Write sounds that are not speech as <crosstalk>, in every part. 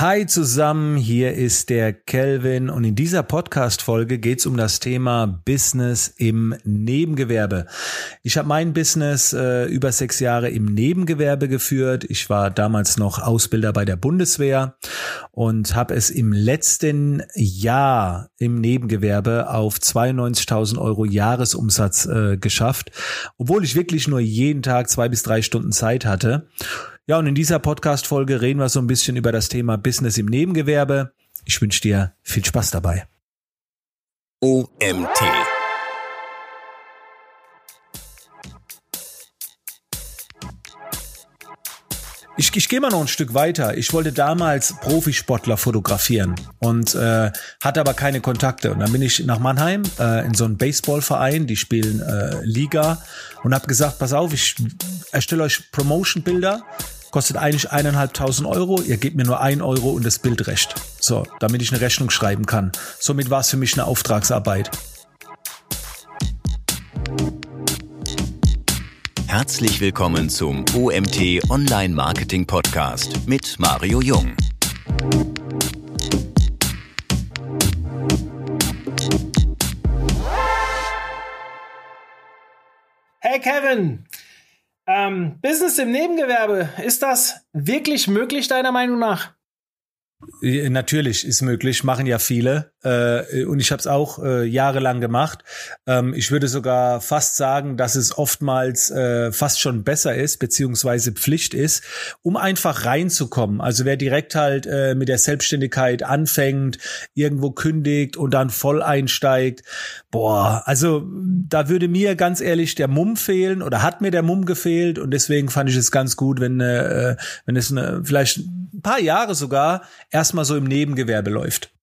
Hi zusammen, hier ist der Kelvin und in dieser Podcast-Folge geht es um das Thema Business im Nebengewerbe. Ich habe mein Business äh, über sechs Jahre im Nebengewerbe geführt. Ich war damals noch Ausbilder bei der Bundeswehr und habe es im letzten Jahr im Nebengewerbe auf 92.000 Euro Jahresumsatz äh, geschafft, obwohl ich wirklich nur jeden Tag zwei bis drei Stunden Zeit hatte. Ja, und in dieser Podcast-Folge reden wir so ein bisschen über das Thema Business im Nebengewerbe. Ich wünsche dir viel Spaß dabei. OMT. Ich, ich gehe mal noch ein Stück weiter. Ich wollte damals Profisportler fotografieren und äh, hatte aber keine Kontakte. Und dann bin ich nach Mannheim äh, in so einen Baseballverein, die spielen äh, Liga und habe gesagt, pass auf, ich erstelle euch Promotion-Bilder kostet eigentlich eineinhalbtausend Euro. Ihr gebt mir nur ein Euro und das Bildrecht. So, damit ich eine Rechnung schreiben kann. Somit war es für mich eine Auftragsarbeit. Herzlich willkommen zum OMT Online Marketing Podcast mit Mario Jung. Hey Kevin, ähm, Business im Nebengewerbe, ist das wirklich möglich deiner Meinung nach? Natürlich ist möglich, machen ja viele. Äh, und ich habe es auch äh, jahrelang gemacht. Ähm, ich würde sogar fast sagen, dass es oftmals äh, fast schon besser ist, beziehungsweise Pflicht ist, um einfach reinzukommen. Also wer direkt halt äh, mit der Selbstständigkeit anfängt, irgendwo kündigt und dann voll einsteigt, boah, also da würde mir ganz ehrlich der Mumm fehlen oder hat mir der Mumm gefehlt und deswegen fand ich es ganz gut, wenn, äh, wenn es eine, vielleicht ein paar Jahre sogar erstmal so im Nebengewerbe läuft.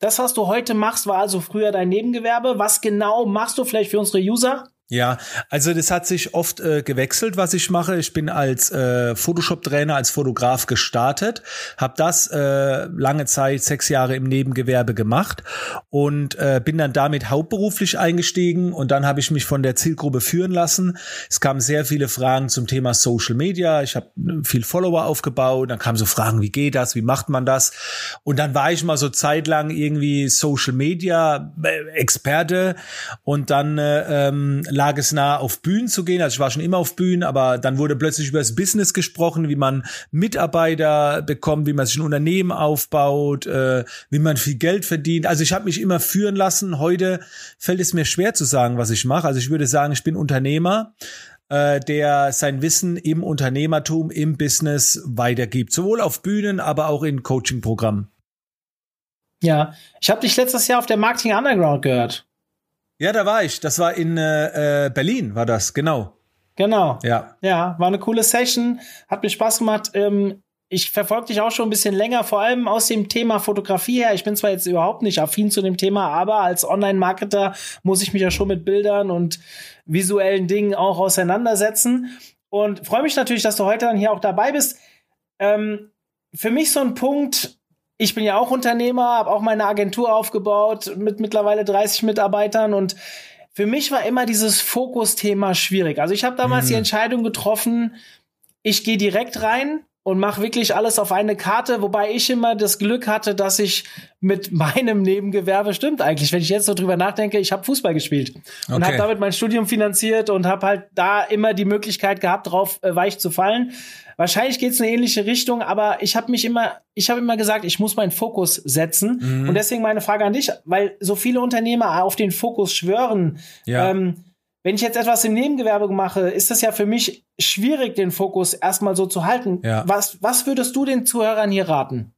Das, was du heute machst, war also früher dein Nebengewerbe. Was genau machst du vielleicht für unsere User? Ja, also das hat sich oft äh, gewechselt, was ich mache. Ich bin als äh, Photoshop-Trainer, als Fotograf gestartet, habe das äh, lange Zeit, sechs Jahre im Nebengewerbe gemacht und äh, bin dann damit hauptberuflich eingestiegen und dann habe ich mich von der Zielgruppe führen lassen. Es kamen sehr viele Fragen zum Thema Social Media. Ich habe äh, viel Follower aufgebaut, dann kamen so Fragen, wie geht das, wie macht man das? Und dann war ich mal so zeitlang irgendwie Social Media äh, Experte und dann äh, ähm, lag es nah, auf Bühnen zu gehen. Also ich war schon immer auf Bühnen, aber dann wurde plötzlich über das Business gesprochen, wie man Mitarbeiter bekommt, wie man sich ein Unternehmen aufbaut, äh, wie man viel Geld verdient. Also ich habe mich immer führen lassen. Heute fällt es mir schwer zu sagen, was ich mache. Also ich würde sagen, ich bin Unternehmer äh, der sein Wissen im Unternehmertum, im Business weitergibt. Sowohl auf Bühnen, aber auch in Coaching-Programmen. Ja, ich habe dich letztes Jahr auf der Marketing Underground gehört. Ja, da war ich. Das war in äh, äh, Berlin, war das, genau. Genau. Ja. Ja, war eine coole Session, hat mir Spaß gemacht. Ähm, ich verfolge dich auch schon ein bisschen länger, vor allem aus dem Thema Fotografie her. Ich bin zwar jetzt überhaupt nicht affin zu dem Thema, aber als Online-Marketer muss ich mich ja schon mit Bildern und visuellen Dingen auch auseinandersetzen. Und freue mich natürlich, dass du heute dann hier auch dabei bist. Ähm, für mich so ein Punkt, ich bin ja auch Unternehmer, habe auch meine Agentur aufgebaut mit mittlerweile 30 Mitarbeitern und für mich war immer dieses Fokusthema schwierig. Also ich habe damals mhm. die Entscheidung getroffen, ich gehe direkt rein und mache wirklich alles auf eine Karte, wobei ich immer das Glück hatte, dass ich mit <laughs> meinem Nebengewerbe stimmt eigentlich, wenn ich jetzt so drüber nachdenke, ich habe Fußball gespielt und okay. habe damit mein Studium finanziert und habe halt da immer die Möglichkeit gehabt, drauf äh, weich zu fallen. Wahrscheinlich geht es in eine ähnliche Richtung, aber ich habe mich immer, ich habe immer gesagt, ich muss meinen Fokus setzen. Mhm. Und deswegen meine Frage an dich, weil so viele Unternehmer auf den Fokus schwören. Ja. Ähm, wenn ich jetzt etwas im Nebengewerbe mache, ist das ja für mich schwierig, den Fokus erstmal so zu halten. Ja. Was, was würdest du den Zuhörern hier raten?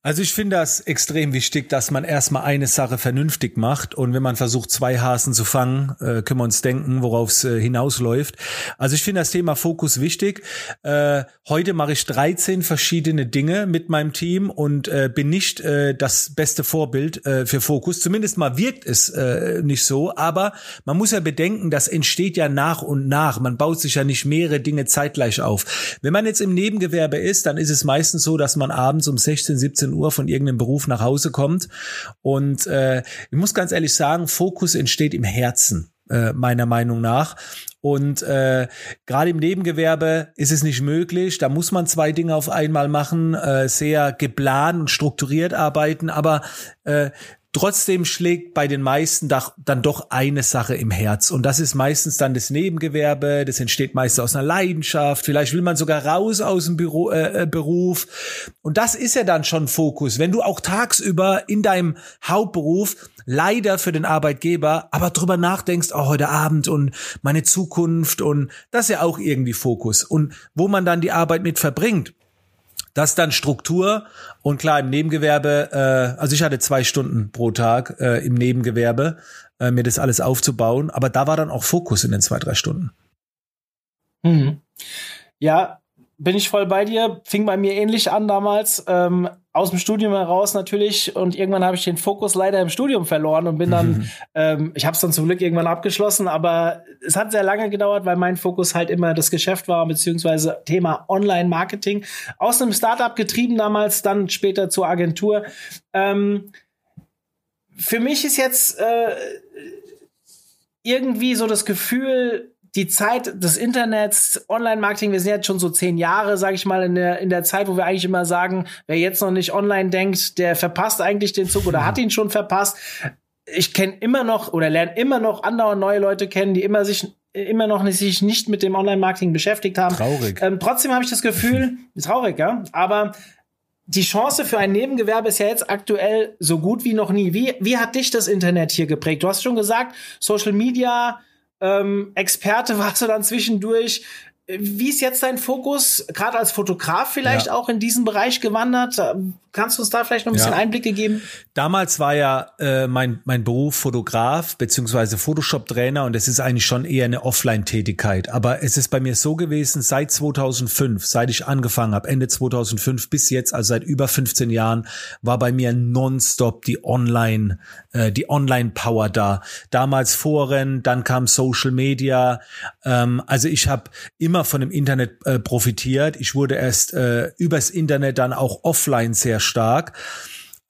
Also ich finde das extrem wichtig, dass man erstmal eine Sache vernünftig macht und wenn man versucht, zwei Hasen zu fangen, äh, können wir uns denken, worauf es äh, hinausläuft. Also ich finde das Thema Fokus wichtig. Äh, heute mache ich 13 verschiedene Dinge mit meinem Team und äh, bin nicht äh, das beste Vorbild äh, für Fokus. Zumindest mal wirkt es nicht so, aber man muss ja bedenken, das entsteht ja nach und nach. Man baut sich ja nicht mehrere Dinge zeitgleich auf. Wenn man jetzt im Nebengewerbe ist, dann ist es meistens so, dass man abends um 16, 17 17 Uhr von irgendeinem Beruf nach Hause kommt. Und äh, ich muss ganz ehrlich sagen, Fokus entsteht im Herzen. äh, meiner Meinung nach. Und äh, gerade im Nebengewerbe ist es nicht möglich. Da muss man zwei Dinge auf einmal machen, äh, sehr geplant und strukturiert arbeiten. Aber äh, Trotzdem schlägt bei den meisten dann doch eine Sache im Herz. Und das ist meistens dann das Nebengewerbe. Das entsteht meist aus einer Leidenschaft. Vielleicht will man sogar raus aus dem Büro, äh, äh, Beruf. Und das ist ja dann schon Fokus. Wenn du auch tagsüber in deinem Hauptberuf leider für den Arbeitgeber, aber drüber nachdenkst, oh, heute Abend und meine Zukunft und das ist ja auch irgendwie Fokus. Und wo man dann die Arbeit mit verbringt, das dann Struktur und klar im Nebengewerbe, äh, also ich hatte zwei Stunden pro Tag äh, im Nebengewerbe, äh, mir das alles aufzubauen, aber da war dann auch Fokus in den zwei, drei Stunden. Mhm. Ja, bin ich voll bei dir. Fing bei mir ähnlich an damals. Ähm, aus dem Studium heraus natürlich und irgendwann habe ich den Fokus leider im Studium verloren und bin dann, mhm. ähm, ich habe es dann zum Glück irgendwann abgeschlossen, aber es hat sehr lange gedauert, weil mein Fokus halt immer das Geschäft war, beziehungsweise Thema Online-Marketing. Aus einem Startup getrieben damals, dann später zur Agentur. Ähm, für mich ist jetzt äh, irgendwie so das Gefühl, die Zeit des Internets, Online-Marketing, wir sind jetzt schon so zehn Jahre, sage ich mal, in der, in der Zeit, wo wir eigentlich immer sagen, wer jetzt noch nicht online denkt, der verpasst eigentlich den Zug oder hat ihn schon verpasst. Ich kenne immer noch oder lerne immer noch andere neue Leute kennen, die immer sich immer noch nicht, sich nicht mit dem Online-Marketing beschäftigt haben. Traurig. Ähm, trotzdem habe ich das Gefühl, <laughs> traurig, ja, aber die Chance für ein Nebengewerbe ist ja jetzt aktuell so gut wie noch nie. Wie, wie hat dich das Internet hier geprägt? Du hast schon gesagt, Social Media, ähm, Experte <laughs> warst du dann zwischendurch. Wie ist jetzt dein Fokus, gerade als Fotograf vielleicht ja. auch in diesen Bereich gewandert? Kannst du uns da vielleicht noch ein bisschen ja. Einblicke geben? Damals war ja äh, mein, mein Beruf Fotograf beziehungsweise Photoshop-Trainer und es ist eigentlich schon eher eine Offline-Tätigkeit. Aber es ist bei mir so gewesen, seit 2005, seit ich angefangen habe, Ende 2005 bis jetzt, also seit über 15 Jahren, war bei mir nonstop die Online, äh, die Online-Power da. Damals Foren, dann kam Social Media. Ähm, also ich habe immer von dem Internet äh, profitiert. Ich wurde erst äh, übers Internet dann auch offline sehr stark.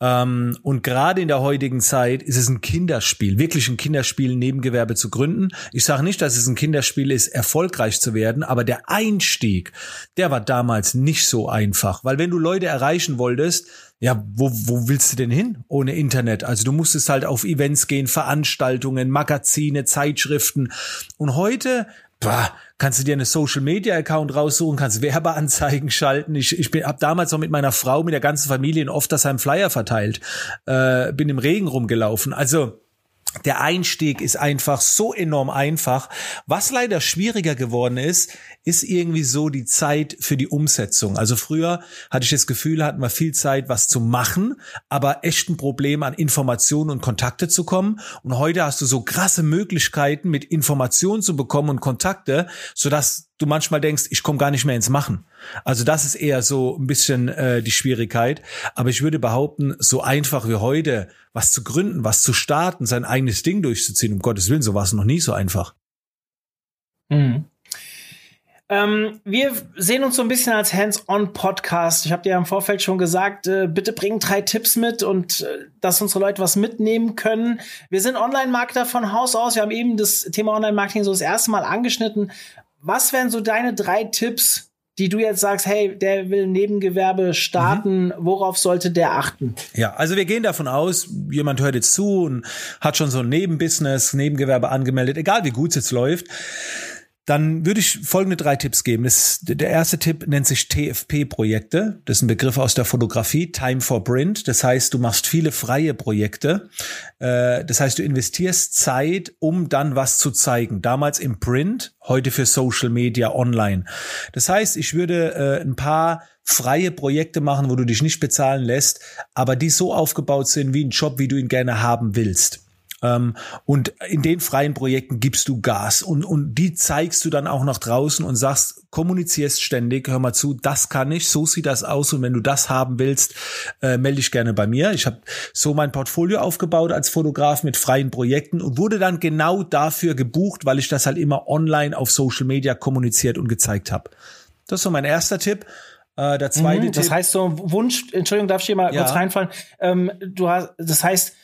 Ähm, und gerade in der heutigen Zeit ist es ein Kinderspiel, wirklich ein Kinderspiel, ein Nebengewerbe zu gründen. Ich sage nicht, dass es ein Kinderspiel ist, erfolgreich zu werden, aber der Einstieg, der war damals nicht so einfach, weil wenn du Leute erreichen wolltest, ja, wo, wo willst du denn hin ohne Internet? Also du musstest halt auf Events gehen, Veranstaltungen, Magazine, Zeitschriften. Und heute bah, kannst du dir eine Social Media Account raussuchen, kannst Werbeanzeigen schalten. Ich, ich bin, habe damals noch mit meiner Frau, mit der ganzen Familie in Oftersheim Flyer verteilt, äh, bin im Regen rumgelaufen. Also der Einstieg ist einfach so enorm einfach. Was leider schwieriger geworden ist, ist irgendwie so die Zeit für die Umsetzung. Also früher hatte ich das Gefühl, hatten wir viel Zeit, was zu machen, aber echt ein Problem an Informationen und Kontakte zu kommen. Und heute hast du so krasse Möglichkeiten, mit Informationen zu bekommen und Kontakte, sodass du manchmal denkst, ich komme gar nicht mehr ins Machen. Also das ist eher so ein bisschen äh, die Schwierigkeit. Aber ich würde behaupten, so einfach wie heute, was zu gründen, was zu starten, sein eigenes Ding durchzuziehen, um Gottes Willen, so war es noch nie so einfach. Mhm. Ähm, wir sehen uns so ein bisschen als Hands-on-Podcast. Ich habe dir ja im Vorfeld schon gesagt, äh, bitte bring drei Tipps mit und äh, dass unsere Leute was mitnehmen können. Wir sind Online-Marketer von Haus aus. Wir haben eben das Thema Online-Marketing so das erste Mal angeschnitten. Was wären so deine drei Tipps, die du jetzt sagst, hey, der will Nebengewerbe starten, mhm. worauf sollte der achten? Ja, also wir gehen davon aus, jemand hört jetzt zu und hat schon so ein Nebenbusiness, Nebengewerbe angemeldet, egal wie gut es jetzt läuft dann würde ich folgende drei Tipps geben. Das, der erste Tipp nennt sich TFP-Projekte. Das ist ein Begriff aus der Fotografie, Time for Print. Das heißt, du machst viele freie Projekte. Äh, das heißt, du investierst Zeit, um dann was zu zeigen. Damals im Print, heute für Social Media online. Das heißt, ich würde äh, ein paar freie Projekte machen, wo du dich nicht bezahlen lässt, aber die so aufgebaut sind wie ein Job, wie du ihn gerne haben willst. Ähm, und in den freien Projekten gibst du Gas und, und die zeigst du dann auch nach draußen und sagst, kommunizierst ständig, hör mal zu, das kann ich, so sieht das aus und wenn du das haben willst, äh, melde dich gerne bei mir. Ich habe so mein Portfolio aufgebaut als Fotograf mit freien Projekten und wurde dann genau dafür gebucht, weil ich das halt immer online auf Social Media kommuniziert und gezeigt habe. Das ist so mein erster Tipp. Äh, der zweite mhm, Das Tipp, heißt so Wunsch, Entschuldigung, darf ich hier mal ja. kurz reinfallen? Ähm, du hast, das heißt,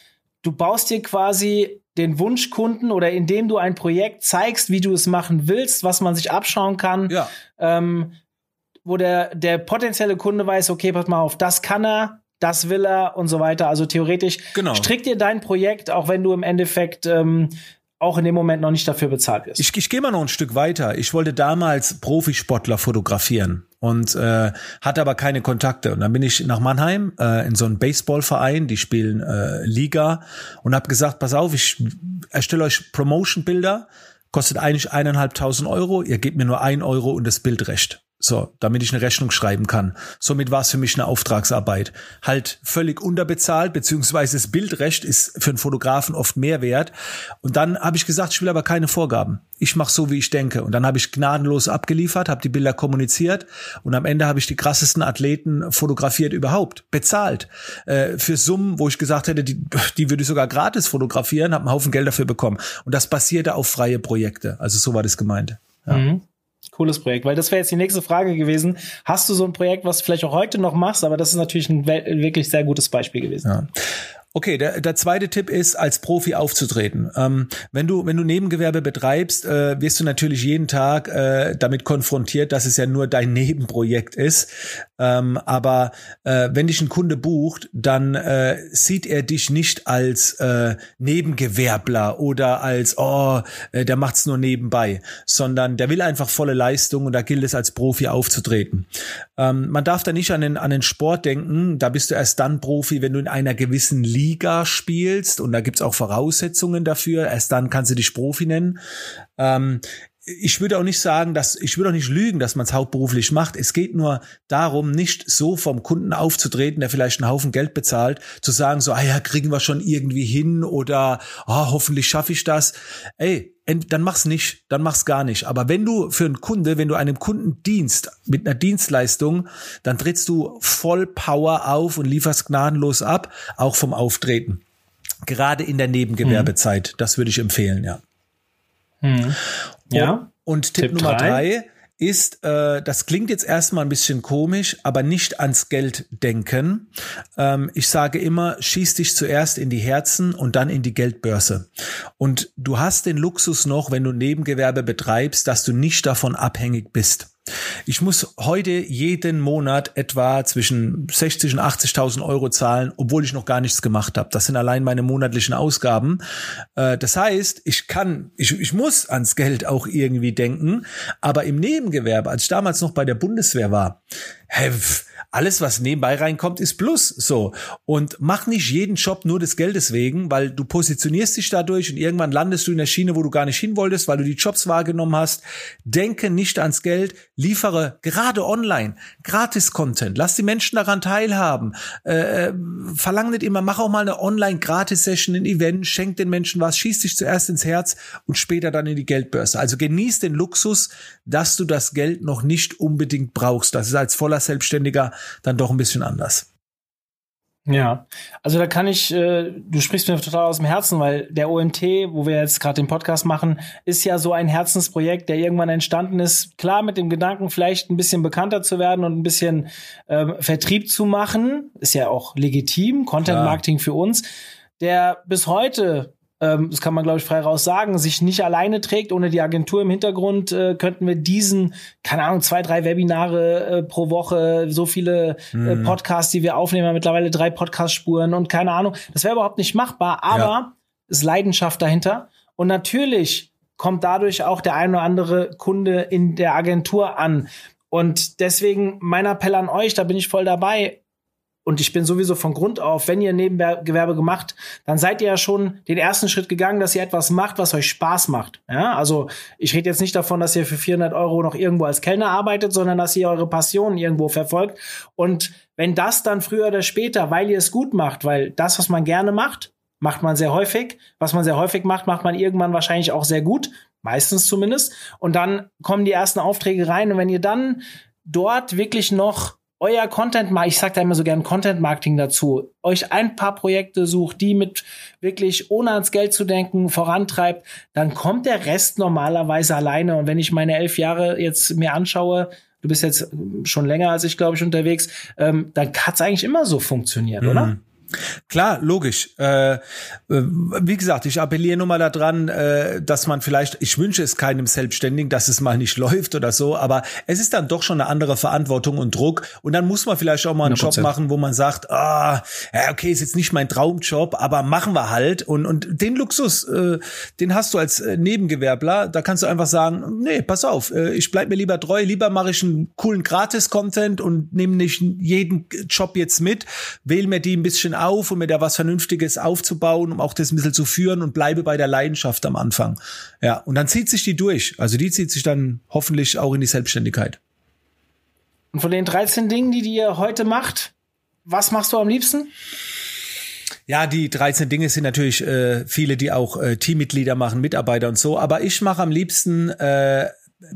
du baust dir quasi den Wunschkunden oder indem du ein Projekt zeigst, wie du es machen willst, was man sich abschauen kann, Ja. ähm, wo der, der potenzielle Kunde weiß, okay, pass mal auf, das kann er, das will er und so weiter. Also theoretisch Genau. strick dir dein Projekt, auch wenn du im Endeffekt ähm, auch in dem Moment noch nicht dafür bezahlt wirst. Ich, ich gehe mal noch ein Stück weiter. Ich wollte damals Profisportler fotografieren und äh, hatte aber keine Kontakte. Und dann bin ich nach Mannheim äh, in so einen Baseballverein, die spielen äh, Liga und habe gesagt, pass auf, ich erstelle euch Promotion-Bilder, kostet eigentlich eineinhalbtausend Euro, ihr gebt mir nur ein Euro und das Bildrecht. So, damit ich eine Rechnung schreiben kann. Somit war es für mich eine Auftragsarbeit. Halt völlig unterbezahlt, beziehungsweise das Bildrecht ist für einen Fotografen oft mehr wert. Und dann habe ich gesagt, ich will aber keine Vorgaben. Ich mache so, wie ich denke. Und dann habe ich gnadenlos abgeliefert, habe die Bilder kommuniziert und am Ende habe ich die krassesten Athleten fotografiert überhaupt, bezahlt. Äh, für Summen, wo ich gesagt hätte, die, die würde ich sogar gratis fotografieren, habe einen Haufen Geld dafür bekommen. Und das basierte auf freie Projekte. Also so war das gemeint. Ja. Mhm. Cooles Projekt, weil das wäre jetzt die nächste Frage gewesen. Hast du so ein Projekt, was du vielleicht auch heute noch machst, aber das ist natürlich ein wirklich sehr gutes Beispiel gewesen. Ja. Okay, der, der zweite Tipp ist, als Profi aufzutreten. Ähm, wenn du wenn du Nebengewerbe betreibst, äh, wirst du natürlich jeden Tag äh, damit konfrontiert, dass es ja nur dein <laughs> Nebenprojekt ist. Ähm, aber äh, wenn dich ein Kunde bucht, dann äh, sieht er dich nicht als äh, Nebengewerbler oder als oh, äh, der macht's nur nebenbei, sondern der will einfach volle Leistung und da gilt es als Profi aufzutreten. Ähm, man darf da nicht an den an den Sport denken. Da bist du erst dann Profi, wenn du in einer gewissen Liga spielst und da gibt's auch Voraussetzungen dafür. Erst dann kannst du dich Profi nennen. Ähm, ich würde auch nicht sagen, dass ich würde auch nicht lügen, dass man es hauptberuflich macht. Es geht nur darum, nicht so vom Kunden aufzutreten, der vielleicht einen Haufen Geld bezahlt, zu sagen so, ah ja, kriegen wir schon irgendwie hin oder ah, hoffentlich schaffe ich das. Ey, dann mach's nicht, dann mach's gar nicht. Aber wenn du für einen Kunde, wenn du einem Kunden dienst mit einer Dienstleistung, dann trittst du voll Power auf und lieferst gnadenlos ab, auch vom Auftreten. Gerade in der Nebengewerbezeit, das würde ich empfehlen, ja. Mhm. Ja. Und Tipp, Tipp Nummer drei. drei ist, äh, das klingt jetzt erstmal ein bisschen komisch, aber nicht ans Geld denken. Ähm, ich sage immer, schieß dich zuerst in die Herzen und dann in die Geldbörse. Und du hast den Luxus noch, wenn du Nebengewerbe betreibst, dass du nicht davon abhängig bist. Ich muss heute jeden Monat etwa zwischen 60 und 80.000 Euro zahlen, obwohl ich noch gar nichts gemacht habe. Das sind allein meine monatlichen Ausgaben. Äh, das heißt, ich kann, ich, ich muss ans Geld auch irgendwie denken, aber im Nebengewerbe, als ich damals noch bei der Bundeswehr war, hä, pf, alles, was nebenbei reinkommt, ist Plus. So. Und mach nicht jeden Job nur des Geldes wegen, weil du positionierst dich dadurch und irgendwann landest du in der Schiene, wo du gar nicht hin wolltest, weil du die Jobs wahrgenommen hast. Denke nicht ans Geld, liefere gerade online Gratis-Content. Lass die Menschen daran teilhaben. Äh, äh, verlang nicht immer, mach auch mal eine Online-Gratis-Session, ein Event, schenk den Menschen was, schieß dich zuerst ins Herz und später dann in die Geldbörse. Also genieß den Luxus, dass du das Geld noch nicht unbedingt brauchst. Das ist als voller Selbstständiger dann doch ein bisschen anders. Ja, also da kann ich, äh, du sprichst mir total aus dem Herzen, weil der OMT, wo wir jetzt gerade den Podcast machen, ist ja so ein Herzensprojekt, der irgendwann entstanden ist. Klar mit dem Gedanken, vielleicht ein bisschen bekannter zu werden und ein bisschen ähm, Vertrieb zu machen, ist ja auch legitim, Content Marketing für uns, der bis heute ähm, das kann man, glaube ich, frei raus sagen, sich nicht alleine trägt, ohne die Agentur im Hintergrund, äh, könnten wir diesen, keine Ahnung, zwei, drei Webinare äh, pro Woche, so viele äh, Podcasts, die wir aufnehmen, mittlerweile drei Podcast-Spuren und keine Ahnung. Das wäre überhaupt nicht machbar, aber Ja. ist Leidenschaft dahinter. Und natürlich kommt dadurch auch der ein oder andere Kunde in der Agentur an. Und deswegen mein Appell an euch, da bin ich voll dabei. Und ich bin sowieso von Grund auf, wenn ihr Nebengewerbe gemacht, dann seid ihr ja schon den ersten Schritt gegangen, dass ihr etwas macht, was euch Spaß macht. Ja, also ich rede jetzt nicht davon, dass ihr für 400 Euro noch irgendwo als Kellner arbeitet, sondern dass ihr eure Passion irgendwo verfolgt. Und wenn das dann früher oder später, weil ihr es gut macht, weil das, was man gerne macht, macht man sehr häufig. Was man sehr häufig macht, macht man irgendwann wahrscheinlich auch sehr gut. Meistens zumindest. Und dann kommen die ersten Aufträge rein. Und wenn ihr dann dort wirklich noch euer Content, ich sag da immer so gern Content Marketing dazu, euch ein paar Projekte sucht, die mit wirklich ohne ans Geld zu denken vorantreibt, dann kommt der Rest normalerweise alleine. Und wenn ich meine elf Jahre jetzt mir anschaue, du bist jetzt schon länger als ich, glaube ich, unterwegs, ähm, dann hat's eigentlich immer so funktioniert, oder? Klar, logisch. Äh, äh, wie gesagt, ich appelliere nur mal daran, äh, dass man vielleicht, ich wünsche es keinem Selbstständigen, dass es mal nicht <laughs> läuft oder so, aber es ist dann doch schon eine andere Verantwortung und Druck. Und dann muss man vielleicht auch mal einen 100%. Job machen, wo man sagt, ah, ja, okay, ist jetzt nicht mein Traumjob, aber machen wir halt. Und, und den Luxus, äh, den hast du als äh, Nebengewerbler. Da kannst du einfach sagen, nee, pass auf, äh, ich bleib mir lieber treu, lieber mache ich einen coolen Gratis-Content und nehme nicht jeden Job jetzt mit, wähle mir die ein bisschen auf, um mir da was Vernünftiges aufzubauen, um auch das ein bisschen zu führen und bleibe bei der Leidenschaft am Anfang. Ja, und dann zieht sich die durch. Also die zieht sich dann hoffentlich auch in die Selbstständigkeit. Und von den 13 Dingen, die ihr heute macht, was machst du am liebsten? Ja, die 13 Dinge sind natürlich äh, viele, die auch äh, Teammitglieder machen, Mitarbeiter und so. Aber ich mache am liebsten äh,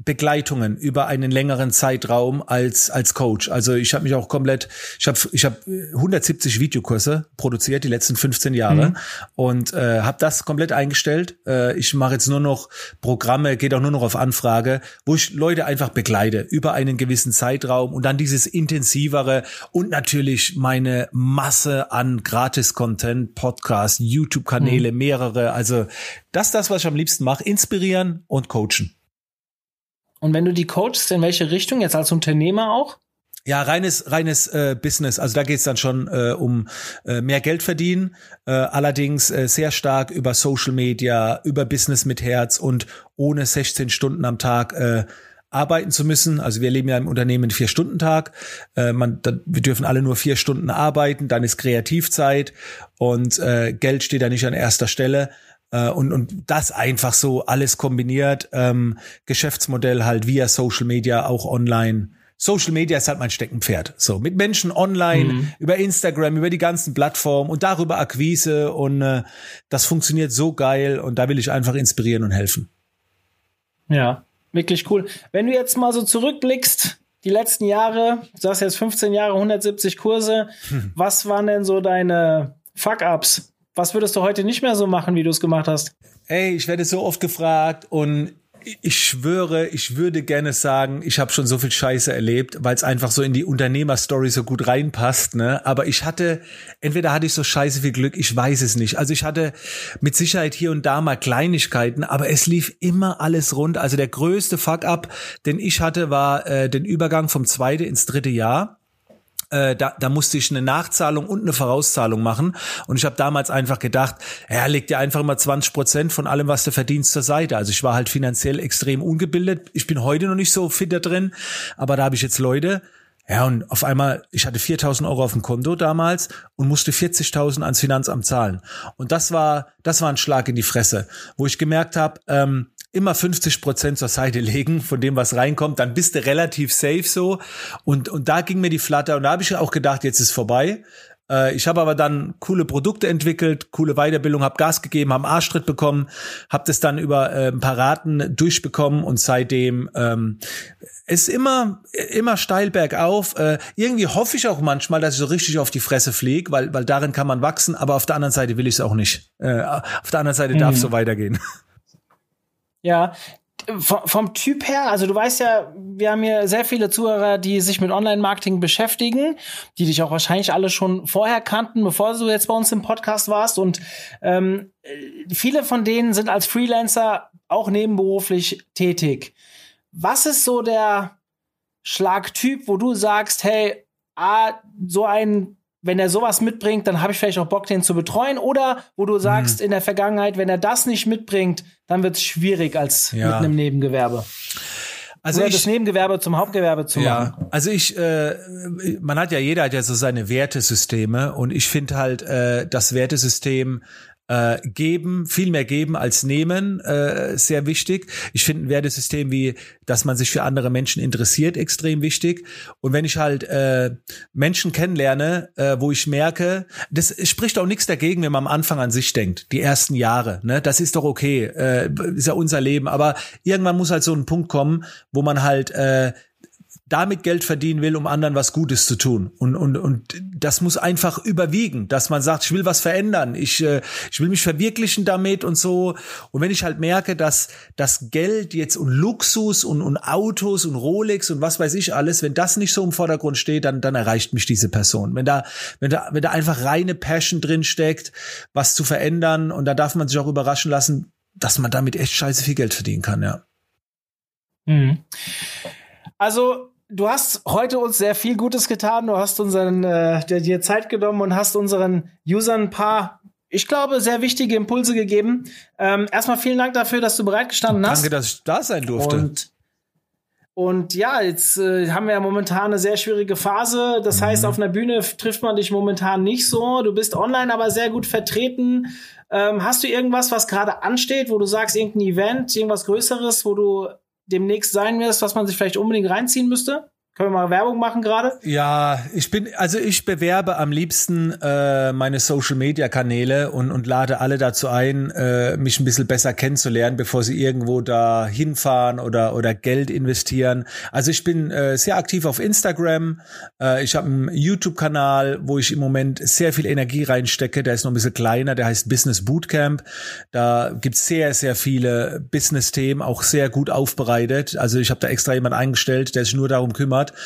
Begleitungen über einen längeren Zeitraum als als Coach. Also ich habe mich auch komplett, ich habe ich habe 170 Videokurse produziert die letzten 15 Jahre mhm. und äh, habe das komplett eingestellt. Äh, ich mache jetzt nur noch Programme, geht auch nur noch auf Anfrage, wo ich Leute einfach begleite über einen gewissen Zeitraum und dann dieses intensivere und natürlich meine Masse an Gratis-Content, Podcasts, YouTube-Kanäle, mhm. mehrere. Also das ist das, was ich am liebsten mache: inspirieren und coachen. Und wenn du die coachst, in welche Richtung? Jetzt als Unternehmer auch? Ja, reines reines äh, Business. Also da geht's dann schon äh, um äh, mehr Geld verdienen, äh, allerdings äh, sehr stark über Social Media, über Business mit Herz und ohne 16 Stunden am Tag äh, arbeiten zu müssen. Also wir leben ja im Unternehmen vier Stunden Tag. Äh, man, da, wir dürfen alle nur vier Stunden arbeiten. Dann ist Kreativzeit und äh, Geld steht da nicht an erster Stelle. Äh, und, und das einfach so alles kombiniert. Ähm, Geschäftsmodell halt via Social Media, auch online. Social Media ist halt mein Steckenpferd. So, mit Menschen online, mhm. über Instagram, über die ganzen Plattformen und darüber Akquise und äh, das funktioniert so geil und da will ich einfach inspirieren und helfen. Ja, wirklich cool. Wenn du jetzt mal so zurückblickst, die letzten Jahre, du sagst jetzt 15 Jahre, 170 Kurse, hm. was waren denn so deine Fuck-Ups, was würdest du heute nicht mehr so machen, wie du es gemacht hast? Ey, ich werde so oft gefragt und ich schwöre, ich würde gerne sagen, ich habe schon so viel Scheiße erlebt, weil es einfach so in die Unternehmerstory so gut reinpasst, ne? Aber ich hatte, entweder hatte ich so scheiße viel Glück, ich weiß es nicht. Also ich hatte mit Sicherheit hier und da mal Kleinigkeiten, aber es lief immer alles rund. Also der größte Fuck-up, den ich hatte, war äh, den Übergang vom zweite ins dritte Jahr. Äh, da, da musste ich eine Nachzahlung und eine Vorauszahlung machen. Und ich habe damals einfach gedacht, ja, leg dir einfach immer 20 Prozent von allem, was du verdienst, zur Seite. Also ich war halt finanziell extrem ungebildet. Ich bin heute noch nicht so fit da drin, aber da habe ich jetzt Leute, ja, und auf einmal, ich hatte 4000 Euro auf dem Konto damals und musste 40.000 ans Finanzamt zahlen. Und das war, das war ein Schlag in die Fresse, wo ich gemerkt habe, ähm, immer 50 Prozent zur Seite legen von dem, was reinkommt, dann bist du relativ safe so. Und, und da ging mir die Flatter und da habe ich auch gedacht, jetzt ist vorbei. Äh, ich habe aber dann coole Produkte entwickelt, coole Weiterbildung, habe Gas gegeben, habe Arschtritt bekommen, habe das dann über äh, ein paar Raten durchbekommen und seitdem ähm, ist immer immer steil bergauf. Äh, irgendwie hoffe ich auch manchmal, dass ich so richtig auf die Fresse fliege, weil weil darin kann man wachsen. Aber auf der anderen Seite will ich es auch nicht. Äh, auf der anderen Seite mhm. darf es so weitergehen. Ja, vom, Typ her, also du weißt ja, wir haben hier sehr viele Zuhörer, die sich mit Online-Marketing beschäftigen, die dich auch wahrscheinlich alle schon vorher kannten, bevor du jetzt bei uns im Podcast warst. Und ähm, viele von denen sind als Freelancer auch nebenberuflich tätig. Was ist so der Schlagtyp, wo du sagst, hey, ah, so ein wenn er sowas mitbringt, dann habe ich vielleicht auch Bock, den zu betreuen. Oder wo du sagst, mhm. in der Vergangenheit, wenn er das nicht mitbringt, dann wird es schwierig als ja. mit einem Nebengewerbe. Also Oder ich, das Nebengewerbe zum Hauptgewerbe zu ja, machen. Also ich, äh, man hat ja, jeder hat ja so seine Wertesysteme und ich finde halt, äh, das Wertesystem äh, geben, viel mehr geben als nehmen, äh, sehr wichtig. Ich finde ein Wertesystem wie, dass man sich für andere Menschen interessiert, extrem wichtig. Und wenn ich halt äh, Menschen kennenlerne, äh, wo ich merke, das spricht auch nichts dagegen, wenn man am Anfang an sich denkt, die ersten Jahre, ne, das ist doch okay, äh, ist ja unser Leben. Aber irgendwann muss halt so ein Punkt kommen, wo man halt äh, damit Geld verdienen will, um anderen was Gutes zu tun. Und, und, und das muss einfach überwiegen, dass man sagt, ich will was verändern, ich, äh, ich will mich verwirklichen damit und so. Und wenn ich halt merke, dass das Geld jetzt und Luxus und, und Autos und Rolex und was weiß ich alles, wenn das nicht so im Vordergrund steht, dann, dann erreicht mich diese Person. Wenn da, wenn da, wenn da einfach reine Passion drin steckt, was zu verändern und da darf man sich auch überraschen lassen, dass man damit echt scheiße viel Geld verdienen kann, ja. Mhm. Also du hast heute uns sehr viel Gutes getan. Du hast unseren äh, dir Zeit genommen und hast unseren Usern ein paar, ich glaube, sehr wichtige Impulse gegeben. Ähm, erstmal vielen Dank dafür, dass du bereitgestanden hast. Danke, dass ich da sein durfte. Und und ja, jetzt äh, haben wir ja momentan eine sehr schwierige Phase. Das mhm. heißt, auf einer Bühne trifft man dich momentan nicht so. Du bist online aber sehr gut vertreten. Ähm, hast du irgendwas, was gerade ansteht, wo du sagst, irgendein Event, irgendwas Größeres, wo du demnächst sein wirst, was man sich vielleicht unbedingt reinziehen müsste? Können wir mal Werbung machen gerade? Ja, ich bin, also ich bewerbe am liebsten äh, meine Social Media Kanäle und, und lade alle dazu ein, äh, mich ein bisschen besser kennenzulernen, bevor sie irgendwo da hinfahren oder, oder Geld investieren. Also ich bin äh, sehr aktiv auf Instagram. Äh, ich habe einen YouTube-Kanal, wo ich im Moment sehr viel Energie reinstecke. Der ist noch ein bisschen kleiner, der heißt Business Bootcamp. Da gibt's sehr, sehr viele Business-Themen, auch sehr gut aufbereitet. Also ich habe da extra jemand eingestellt, der sich nur darum kümmert hat.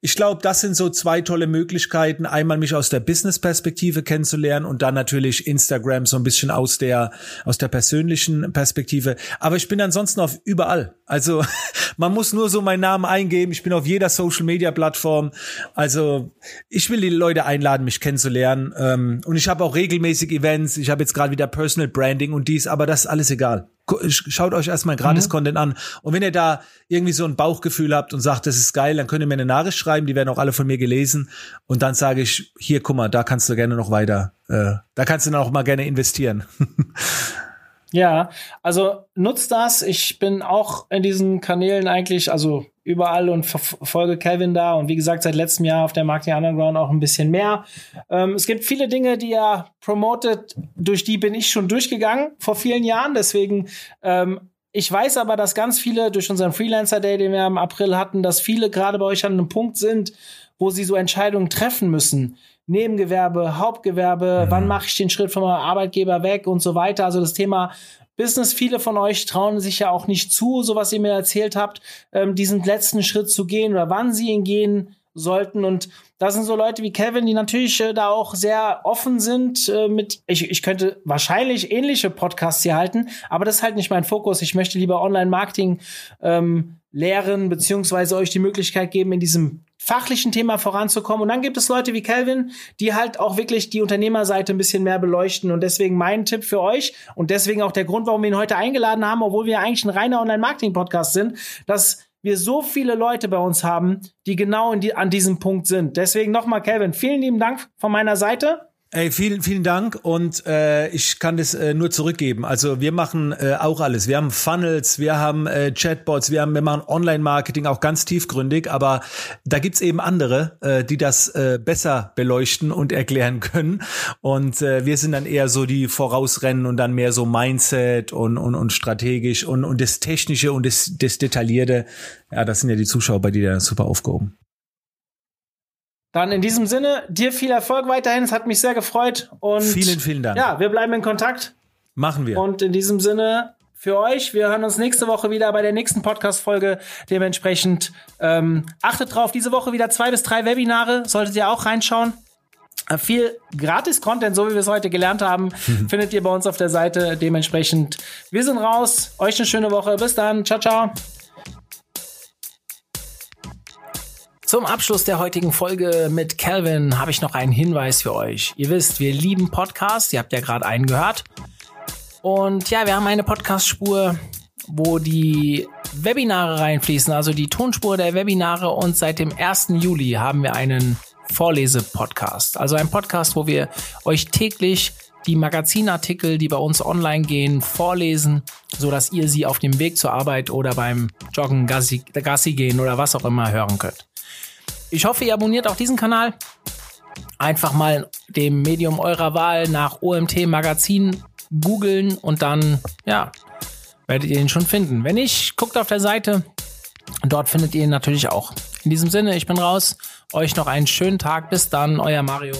Ich glaube, das sind so zwei tolle Möglichkeiten. Einmal mich aus der Business-Perspektive kennenzulernen und dann natürlich Instagram so ein bisschen aus der, aus der persönlichen Perspektive. Aber ich bin ansonsten auf überall. Also <laughs> man muss nur so meinen Namen eingeben. Ich bin auf jeder Social-Media-Plattform. Also ich will die Leute einladen, mich kennenzulernen. Ähm, und ich habe auch regelmäßig Events. Ich habe jetzt gerade wieder Personal Branding und dies, aber das ist alles egal schaut euch erstmal gratis mhm. Content an. Und wenn ihr da irgendwie so ein Bauchgefühl habt und sagt, das ist geil, dann könnt ihr mir eine Nachricht schreiben, die werden auch alle von mir gelesen. Und dann sage ich, hier, guck mal, da kannst du gerne noch weiter, äh, da kannst du dann auch mal gerne investieren. <laughs> Ja, also nutzt das. Ich bin auch in diesen Kanälen eigentlich, also überall und folge Calvin da und wie gesagt seit letztem Jahr auf der Marketing Underground auch ein bisschen mehr. Ähm, es gibt viele Dinge, die er promotet, durch die bin ich schon durchgegangen vor vielen Jahren. Deswegen ähm, ich weiß aber, dass ganz viele durch unseren Freelancer Day, den wir im April hatten, dass viele gerade bei euch an einem Punkt sind, wo sie so Entscheidungen treffen müssen. Nebengewerbe, Hauptgewerbe, mhm. wann mache ich den Schritt von meinem Arbeitgeber weg und so weiter. Also das Thema Business, viele von euch trauen sich ja auch nicht zu, so was ihr mir erzählt habt, ähm, diesen letzten Schritt zu gehen oder wann sie ihn gehen sollten. Und da sind so Leute wie Kevin, die natürlich äh, da auch sehr offen sind äh, mit, ich, ich könnte wahrscheinlich ähnliche Podcasts hier halten, aber das ist halt nicht mein Fokus. Ich möchte lieber Online-Marketing ähm, lehren, beziehungsweise euch die Möglichkeit geben, in diesem fachlichen Thema voranzukommen. Und dann gibt es Leute wie Calvin, die halt auch wirklich die Unternehmerseite ein bisschen mehr beleuchten. Und deswegen mein Tipp für euch und deswegen auch der Grund, warum wir ihn heute eingeladen haben, obwohl wir eigentlich ein reiner Online-Marketing-Podcast sind, dass wir so viele Leute bei uns haben, die genau die, an diesem Punkt sind. Deswegen nochmal, Calvin, vielen lieben Dank von meiner Seite. Ey, vielen, vielen Dank und äh, ich kann das äh, nur zurückgeben. Also wir machen äh, auch alles. Wir haben Funnels, wir haben äh, Chatbots, wir haben, wir machen Online-Marketing auch ganz tiefgründig, aber da gibt's eben andere, äh, die das äh, besser beleuchten und erklären <laughs> können. Und äh, wir sind dann eher so die Vorausrennen und dann mehr so Mindset und, und, und strategisch und, und das Technische und das, das Detaillierte. Ja, das sind ja die Zuschauer bei dir super aufgehoben. Dann in diesem Sinne, dir viel Erfolg weiterhin. Es hat mich sehr gefreut. Und vielen, vielen Dank. Ja, wir bleiben in Kontakt. Machen wir. Und in diesem Sinne für euch. Wir hören uns nächste Woche wieder bei der nächsten Podcast-Folge. Dementsprechend ähm, achtet drauf, diese Woche wieder zwei bis drei Webinare. Solltet ihr auch reinschauen. Äh, viel Gratis-Content, so wie wir es heute gelernt haben, <laughs> findet ihr bei uns auf der Seite. Dementsprechend, wir sind raus. Euch eine schöne Woche. Bis dann. Ciao, ciao. Zum Abschluss der heutigen Folge mit Calvin habe ich noch einen Hinweis für euch. Ihr wisst, wir lieben Podcasts, ihr habt ja gerade einen gehört. Und ja, wir haben eine Podcast-Spur, wo die Webinare reinfließen, also die Tonspur der Webinare. Und seit dem 1. Juli haben wir einen Vorlese-Podcast. Also ein Podcast, wo wir euch täglich die Magazinartikel, die bei uns online gehen, vorlesen, so dass ihr sie auf dem Weg zur Arbeit oder beim Joggen, Gassi, Gassi gehen oder was auch immer hören könnt. Ich hoffe, ihr abonniert auch diesen Kanal. Einfach mal dem Medium eurer Wahl nach OMT Magazin googeln und dann, ja, werdet ihr ihn schon finden. Wenn nicht, guckt auf der Seite. Dort findet ihr ihn natürlich auch. In diesem Sinne, ich bin raus. Euch noch einen schönen Tag. Bis dann, euer Mario.